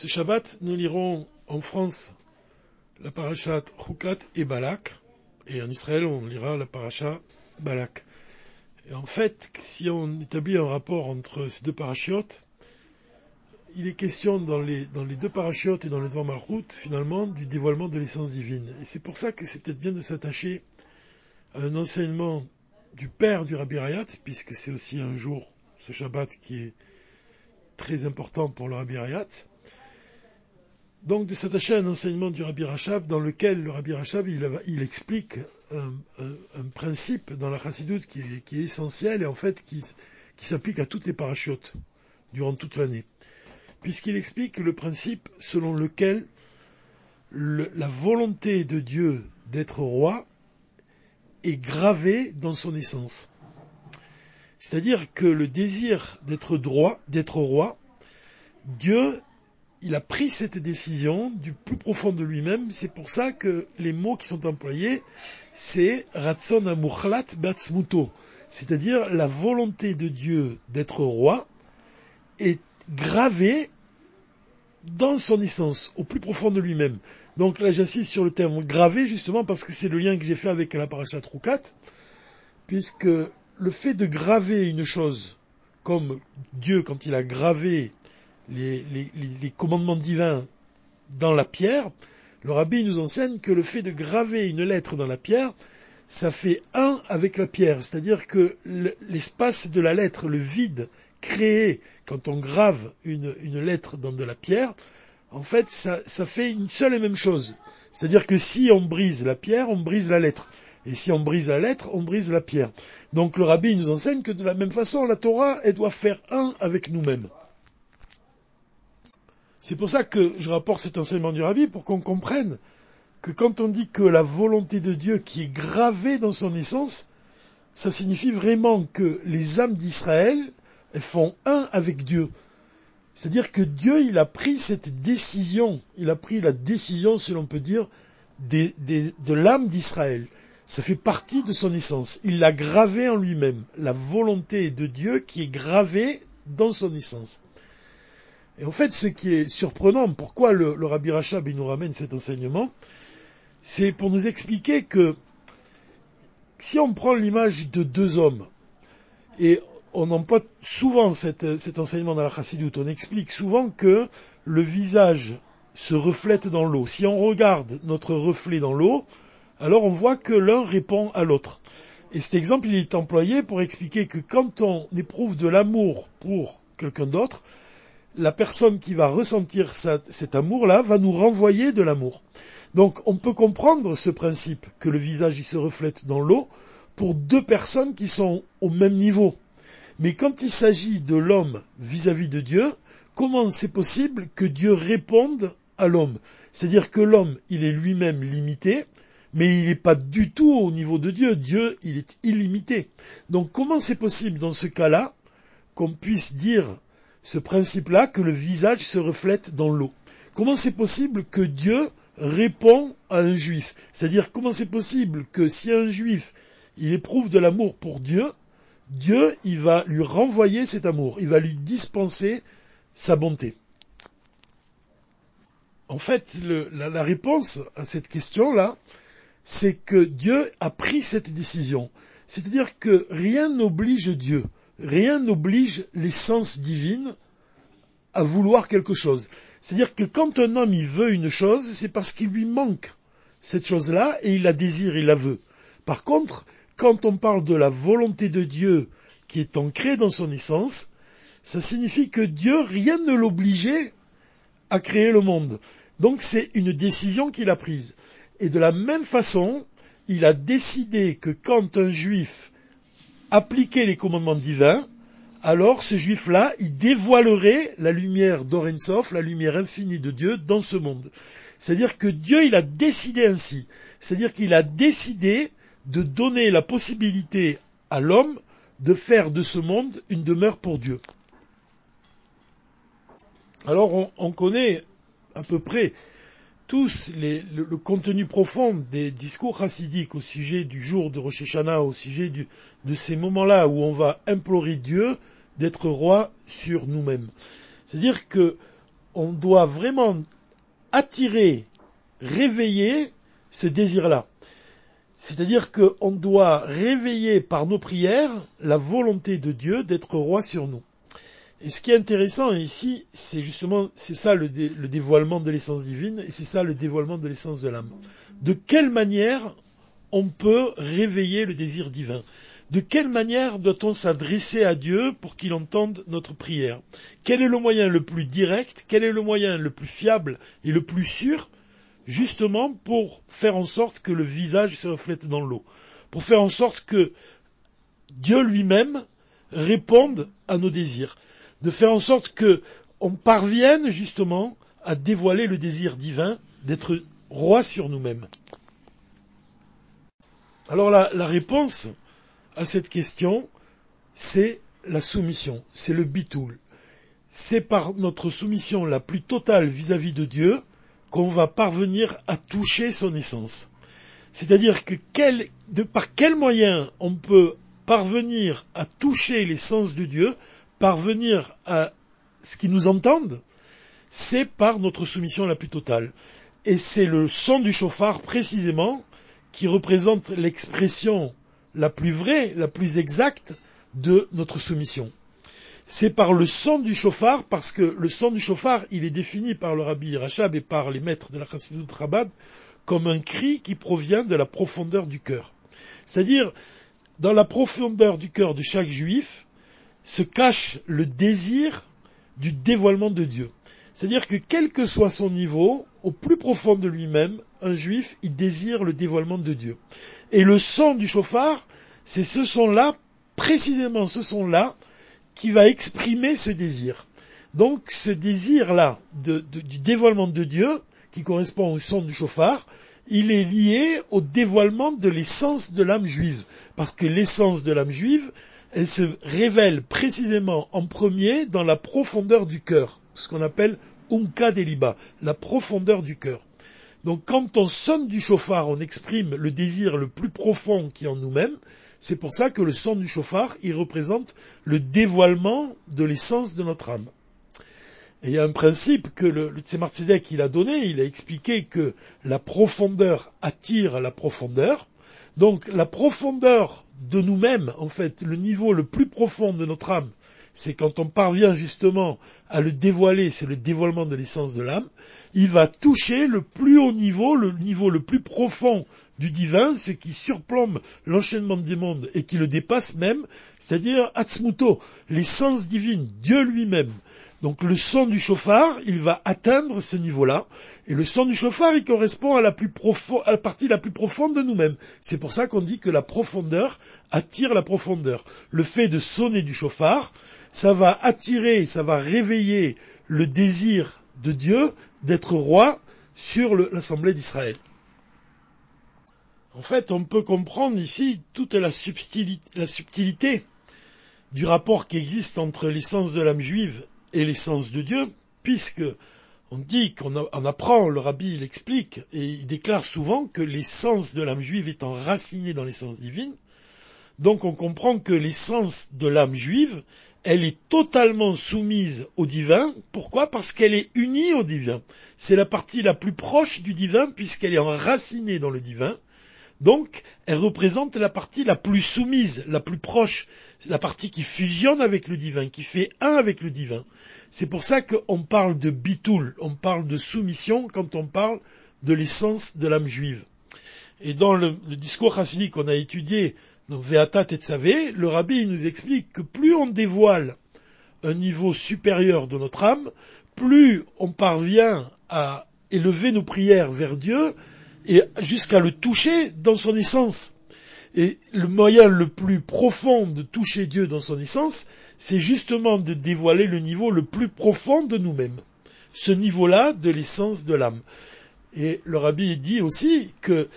Ce Shabbat, nous lirons en France la parashat Chukat et Balak, et en Israël, on lira la parasha Balak. Et en fait, si on établit un rapport entre ces deux parachiotes, il est question dans les, deux parachiotes et dans le Dvar Malchut, finalement, du dévoilement de l'essence divine. Et c'est pour ça que c'est peut-être bien de s'attacher à un enseignement du père du Rabbi Rayat, puisque c'est aussi un jour, ce Shabbat, qui est très important pour le Rabbi Rayat. Donc de s'attacher à un enseignement du Rabbi Rachab dans lequel le Rabbi Rachab il, explique un, principe dans la chassidoute qui est, essentiel et en fait qui, s'applique à toutes les parachutes durant toute l'année. Puisqu'il explique le principe selon lequel la volonté de Dieu d'être roi est gravée dans son essence. C'est-à-dire que le désir d'être droit, d'être roi, Dieu il a pris cette décision du plus profond de lui-même. C'est pour ça que les mots qui sont employés, c'est Ratson Amuchlat Batsmuto. C'est-à-dire la volonté de Dieu d'être roi est gravée dans son essence, au plus profond de lui-même. Donc là, j'insiste sur le terme gravé, justement, parce que c'est le lien que j'ai fait avec la parashat Rukat, puisque le fait de graver une chose, comme Dieu, quand il a gravé les, commandements divins dans la pierre, le rabbi nous enseigne que le fait de graver une lettre dans la pierre, ça fait un avec la pierre, c'est-à-dire que l'espace de la lettre, le vide créé quand on grave une, lettre dans de la pierre, en fait, ça, fait une seule et même chose. C'est-à-dire que si on brise la pierre, on brise la lettre. Et si on brise la lettre, on brise la pierre. Donc le rabbi nous enseigne que de la même façon, la Torah, elle doit faire un avec nous-mêmes. C'est pour ça que je rapporte cet enseignement du Rabbi pour qu'on comprenne que quand on dit que la volonté de Dieu qui est gravée dans son essence, ça signifie vraiment que les âmes d'Israël font un avec Dieu. C'est-à-dire que Dieu, il a pris cette décision, il a pris la décision, si l'on peut dire, de l'âme d'Israël. Ça fait partie de son essence. Il l'a gravé en lui-même. La volonté de Dieu qui est gravée dans son essence. Et en fait, ce qui est surprenant, pourquoi le, Rabbi Rachab nous ramène cet enseignement, c'est pour nous expliquer que si on prend l'image de deux hommes, et on emploie souvent cet enseignement dans la chassidoute, on explique souvent que le visage se reflète dans l'eau. Si on regarde notre reflet dans l'eau, alors on voit que l'un répond à l'autre. Et cet exemple, il est employé pour expliquer que quand on éprouve de l'amour pour quelqu'un d'autre, la personne qui va ressentir cet amour-là va nous renvoyer de l'amour. Donc on peut comprendre ce principe que le visage se reflète dans l'eau pour deux personnes qui sont au même niveau. Mais quand il s'agit de l'homme vis-à-vis de Dieu, comment c'est possible que Dieu réponde à l'homme? C'est-à-dire que l'homme, il est lui-même limité, mais il n'est pas du tout au niveau de Dieu. Dieu, il est illimité. Donc comment c'est possible dans ce cas-là qu'on puisse dire ce principe-là que le visage se reflète dans l'eau. Comment c'est possible que Dieu répond à un juif? C'est-à-dire comment c'est possible que si un juif il éprouve de l'amour pour Dieu, Dieu il va lui renvoyer cet amour, il va lui dispenser sa bonté? En fait, la, la réponse à cette question-là, c'est que Dieu a pris cette décision. C'est-à-dire que rien n'oblige Dieu rien n'oblige l'essence divine à vouloir quelque chose. C'est-à-dire que quand un homme il veut une chose, c'est parce qu'il lui manque cette chose-là et il la désire, il la veut. Par contre, quand on parle de la volonté de Dieu qui est ancrée dans son essence, ça signifie que Dieu, rien ne l'obligeait à créer le monde. Donc c'est une décision qu'il a prise. Et de la même façon, il a décidé que quand un juif appliquer les commandements divins, alors ce juif-là, il dévoilerait la lumière d'Orensof, la lumière infinie de Dieu dans ce monde. C'est-à-dire que Dieu, il a décidé ainsi. C'est-à-dire qu'il a décidé de donner la possibilité à l'homme de faire de ce monde une demeure pour Dieu. Alors on, on connaît à peu près tous le, contenu profond des discours chassidiques au sujet du jour de Rosh Hashanah, au sujet de ces moments-là où on va implorer Dieu d'être roi sur nous-mêmes. C'est-à-dire que on doit vraiment attirer, réveiller ce désir-là. C'est-à-dire qu'on doit réveiller par nos prières la volonté de Dieu d'être roi sur nous. Et ce qui est intéressant ici, c'est justement, c'est ça le, le, dévoilement de l'essence divine, et c'est ça le dévoilement de l'essence de l'âme. De quelle manière on peut réveiller le désir divin? De quelle manière doit-on s'adresser à Dieu pour qu'il entende notre prière? Quel est le moyen le plus direct Quel est le moyen le plus fiable et le plus sûr Justement pour faire en sorte que le visage se reflète dans l'eau? Pour faire en sorte que Dieu lui-même réponde à nos désirs de faire en sorte que on parvienne justement à dévoiler le désir divin d'être roi sur nous-mêmes. Alors la, réponse à cette question, c'est la soumission, c'est le bitoul. C'est par notre soumission la plus totale vis-à-vis de Dieu qu'on va parvenir à toucher son essence. C'est-à-dire que par quel moyen on peut parvenir à toucher l'essence de Dieu parvenir à ce qu'ils nous entendent, c'est par notre soumission la plus totale. Et c'est le son du chauffard précisément qui représente l'expression la plus vraie, la plus exacte de notre soumission. C'est par le son du chauffard, parce que le son du chauffard, il est défini par le rabbi Rachab et par les maîtres de la Chassidut Rabad comme un cri qui provient de la profondeur du cœur. C'est-à-dire, dans la profondeur du cœur de chaque juif, se cache le désir du dévoilement de Dieu. C'est-à-dire que quel que soit son niveau, au plus profond de lui-même, un juif, il désire le dévoilement de Dieu. Et le son du chauffard, c'est ce son-là, précisément ce son-là, qui va exprimer ce désir. Donc ce désir-là du dévoilement de Dieu, qui correspond au son du chauffard, il est lié au dévoilement de l'essence de l'âme juive. Parce que l'essence de l'âme juive, elle se révèle précisément en premier dans la profondeur du cœur, ce qu'on appelle Unka Deliba, la profondeur du cœur. Donc quand on sonne du chauffard, on exprime le désir le plus profond qui est en nous-mêmes. C'est pour ça que le son du chauffard, il représente le dévoilement de l'essence de notre âme. Il y a un principe que le, le il a donné, il a expliqué que la profondeur attire la profondeur. Donc la profondeur de nous-mêmes, en fait, le niveau le plus profond de notre âme, c'est quand on parvient justement à le dévoiler, c'est le dévoilement de l'essence de l'âme, il va toucher le plus haut niveau, le niveau le plus profond du divin, ce qui surplombe l'enchaînement des mondes et qui le dépasse même, c'est-à-dire Atzmuto, l'essence divine, Dieu lui-même. Donc le son du chauffard, il va atteindre ce niveau-là, et le son du chauffard, il correspond à la, partie la plus profonde de nous-mêmes. C'est pour ça qu'on dit que la profondeur attire la profondeur. Le fait de sonner du chauffard, ça va attirer, ça va réveiller le désir de Dieu d'être roi sur l'Assemblée d'Israël. En fait, on peut comprendre ici toute la subtilité, la subtilité du rapport qui existe entre l'essence de l'âme juive et l'essence de Dieu, puisque on dit qu'on apprend, le rabbi l'explique, et il déclare souvent que l'essence de l'âme juive est enracinée dans l'essence divine, donc on comprend que l'essence de l'âme juive, elle est totalement soumise au divin. Pourquoi? Parce qu'elle est unie au divin. C'est la partie la plus proche du divin puisqu'elle est enracinée dans le divin. Donc, elle représente la partie la plus soumise, la plus proche, la partie qui fusionne avec le divin, qui fait un avec le divin. C'est pour ça qu'on parle de bitoul, on parle de soumission quand on parle de l'essence de l'âme juive. Et dans le, discours chassidique qu'on a étudié, dans Veatat et Tzavé, le rabbi nous explique que plus on dévoile un niveau supérieur de notre âme, plus on parvient à élever nos prières vers Dieu et jusqu'à le toucher dans son essence. Et le moyen le plus profond de toucher Dieu dans son essence, c'est justement de dévoiler le niveau le plus profond de nous-mêmes. Ce niveau-là de l'essence de l'âme. Et le rabbi dit aussi que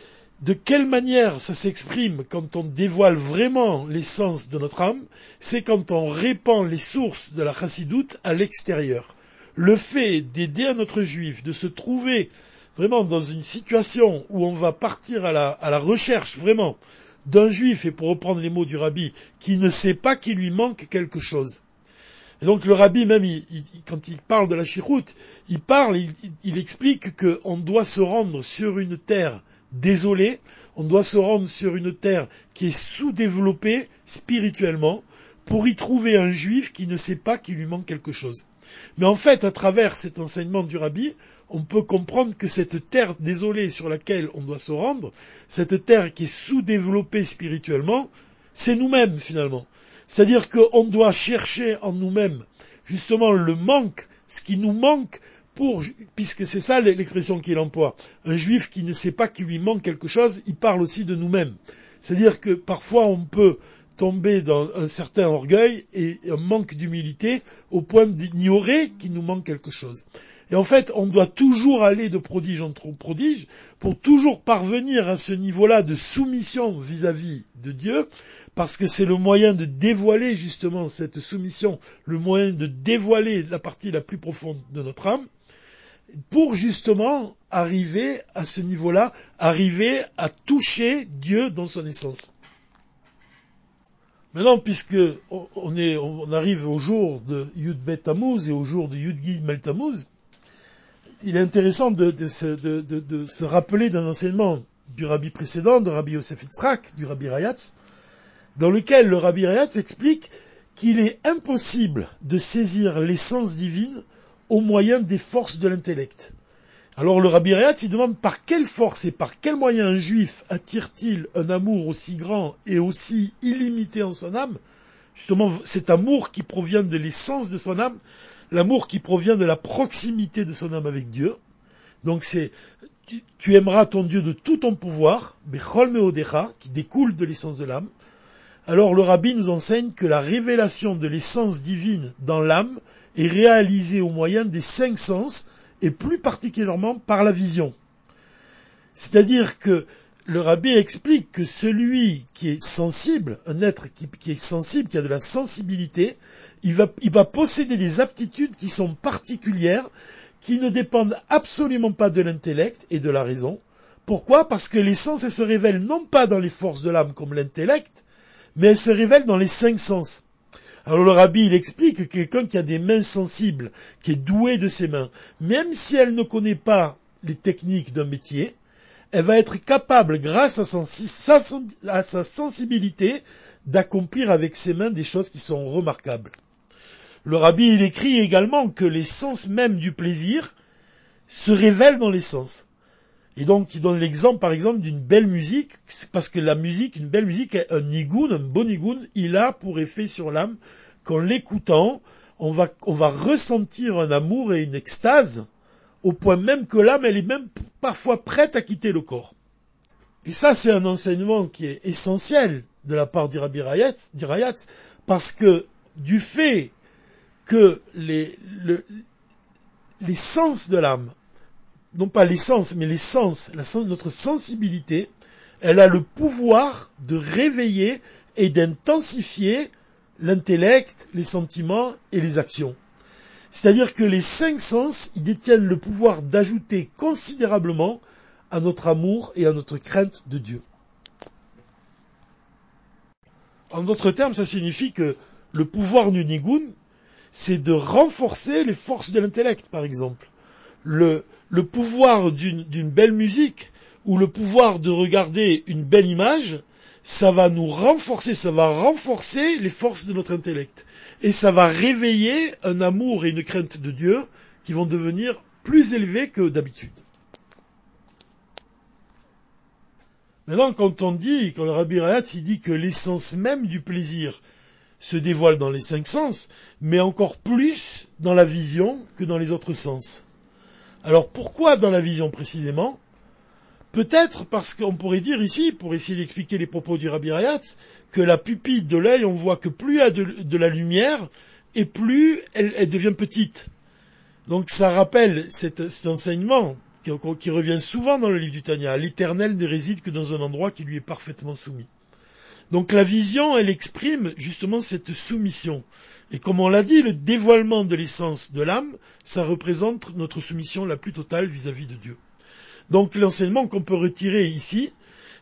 de quelle manière ça s'exprime quand on dévoile vraiment l'essence de notre âme, c'est quand on répand les sources de la chassidoute à l'extérieur. Le fait d'aider à notre juif de se trouver vraiment dans une situation où on va partir à la, à la recherche vraiment d'un juif, et pour reprendre les mots du rabbi, qui ne sait pas qu'il lui manque quelque chose. Et donc le rabbi même, quand il parle de la chiroute, il parle, il, explique qu'on doit se rendre sur une terre désolée, on doit se rendre sur une terre qui est sous-développée spirituellement pour y trouver un juif qui ne sait pas qu'il lui manque quelque chose. Mais en fait, à travers cet enseignement du rabbi, on peut comprendre que cette terre désolée sur laquelle on doit se rendre, cette terre qui est sous-développée spirituellement, c'est nous-mêmes finalement. C'est-à-dire qu'on doit chercher en nous-mêmes justement le manque, ce qui nous manque puisque c'est ça l'expression qu'il emploie. Un juif qui ne sait pas qu'il lui manque quelque chose, il parle aussi de nous-mêmes. C'est-à-dire que parfois on peut tomber dans un certain orgueil et un manque d'humilité au point d'ignorer qu'il nous manque quelque chose. Et en fait, on doit toujours aller de prodige en prodige pour toujours parvenir à ce niveau-là de soumission vis-à-vis de Dieu, parce que c'est le moyen de dévoiler justement cette soumission, le moyen de dévoiler la partie la plus profonde de notre âme, pour justement arriver à ce niveau-là, arriver à toucher Dieu dans son essence. Maintenant, puisque on, arrive au jour de Yud Bet et au jour de Yud Gimel Tammuz, il est intéressant de, se, rappeler d'un enseignement du rabbi précédent, de rabbi Yosef Yitzhak, du rabbi Rayatz, dans lequel le rabbi Rayatz explique qu'il est impossible de saisir l'essence divine au moyen des forces de l'intellect. Alors le Rabbi Rayat, il demande par quelle force et par quel moyen un juif attire-t-il un amour aussi grand et aussi illimité en son âme? Justement, cet amour qui provient de l'essence de son âme, l'amour qui provient de la proximité de son âme avec Dieu. Donc c'est tu, aimeras ton Dieu de tout ton pouvoir, qui découle de l'essence de l'âme. Alors le Rabbi nous enseigne que la révélation de l'essence divine dans l'âme est réalisée au moyen des cinq sens, et plus particulièrement par la vision. C'est-à-dire que le rabbi explique que celui qui est sensible, un être qui, est sensible, qui a de la sensibilité, il va, posséder des aptitudes qui sont particulières, qui ne dépendent absolument pas de l'intellect et de la raison. Pourquoi? Parce que les sens, elles se révèlent non pas dans les forces de l'âme comme l'intellect, mais elles se révèlent dans les cinq sens. Alors le rabbi, il explique que quelqu'un qui a des mains sensibles, qui est doué de ses mains, même si elle ne connaît pas les techniques d'un métier, elle va être capable, grâce à, sa sensibilité, d'accomplir avec ses mains des choses qui sont remarquables. Le rabbi, il écrit également que les sens même du plaisir se révèlent dans les sens. Et donc, il donne l'exemple, par exemple, d'une belle musique, parce que la musique, une belle musique, un nigoun, un bon nigoun, il a pour effet sur l'âme qu'en l'écoutant, on va, ressentir un amour et une extase, au point même que l'âme, elle est même parfois prête à quitter le corps. Et ça, c'est un enseignement qui est essentiel de la part du Rabbi Rayatz, parce que du fait que les, les sens de l'âme non pas l'essence, mais l'essence, notre sensibilité, elle a le pouvoir de réveiller et d'intensifier l'intellect, les sentiments et les actions. C'est-à-dire que les cinq sens, ils détiennent le pouvoir d'ajouter considérablement à notre amour et à notre crainte de Dieu. En d'autres termes, ça signifie que le pouvoir du Nigun, c'est de renforcer les forces de l'intellect, par exemple. Le, pouvoir d'une belle musique ou le pouvoir de regarder une belle image, ça va nous renforcer, ça va renforcer les forces de notre intellect. Et ça va réveiller un amour et une crainte de Dieu qui vont devenir plus élevés que d'habitude. Maintenant, quand on dit, quand le Rabbi Rayatz, il dit que l'essence même du plaisir se dévoile dans les cinq sens, mais encore plus dans la vision que dans les autres sens. Alors pourquoi dans la vision précisément? Peut-être parce qu'on pourrait dire ici, pour essayer d'expliquer les propos du Rabbi Rayatz, que la pupille de l'œil, on voit que plus il y a de, la lumière, et plus elle, devient petite. Donc ça rappelle cet, enseignement qui, qui, revient souvent dans le livre du Tanya. L'éternel ne réside que dans un endroit qui lui est parfaitement soumis. Donc la vision, elle exprime justement cette soumission. Et comme on l'a dit, le dévoilement de l'essence de l'âme, ça représente notre soumission la plus totale vis-à-vis de Dieu. Donc l'enseignement qu'on peut retirer ici,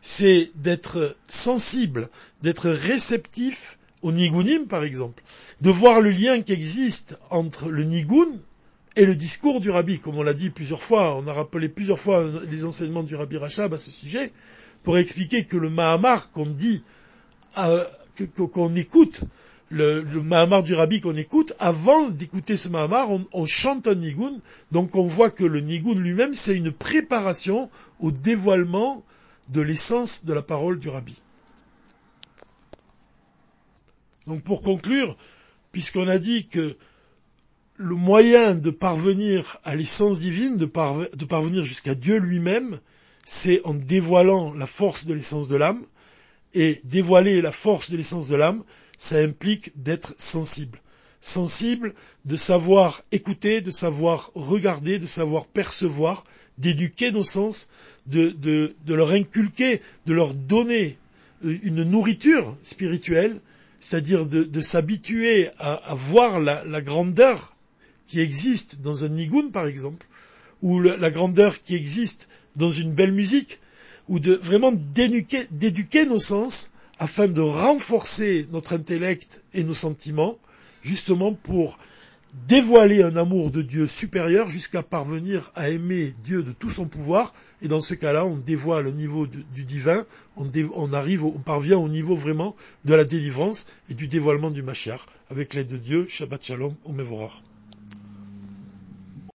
c'est d'être sensible, d'être réceptif au nigunim par exemple. de voir le lien qui existe entre le nigun et le discours du rabbi, comme on l'a dit plusieurs fois, on a rappelé plusieurs fois les enseignements du rabbi Rachab à ce sujet, pour expliquer que le Mahamar qu'on dit, qu'on écoute, le, le Mahamar du Rabbi qu'on écoute, avant d'écouter ce Mahamar, on, chante un Nigun, donc on voit que le Nigun lui-même, c'est une préparation au dévoilement de l'essence de la parole du Rabbi. Donc pour conclure, puisqu'on a dit que le moyen de parvenir à l'essence divine, de, de parvenir jusqu'à Dieu lui-même, c'est en dévoilant la force de l'essence de l'âme, et dévoiler la force de l'essence de l'âme, ça implique d'être sensible. Sensible, de savoir écouter, de savoir regarder, de savoir percevoir, d'éduquer nos sens, de, leur inculquer, de leur donner une nourriture spirituelle, c'est-à-dire de, s'habituer à, voir la, grandeur qui existe dans un nigun par exemple, ou la grandeur qui existe dans une belle musique, ou de vraiment d'éduquer nos sens afin de renforcer notre intellect et nos sentiments, justement pour dévoiler un amour de Dieu supérieur jusqu'à parvenir à aimer Dieu de tout son pouvoir. Et dans ce cas-là, on dévoile au niveau du, divin, on, arrive, on parvient au niveau vraiment de la délivrance et du dévoilement du Mashiach, avec l'aide de Dieu. Shabbat Shalom, Omevorach.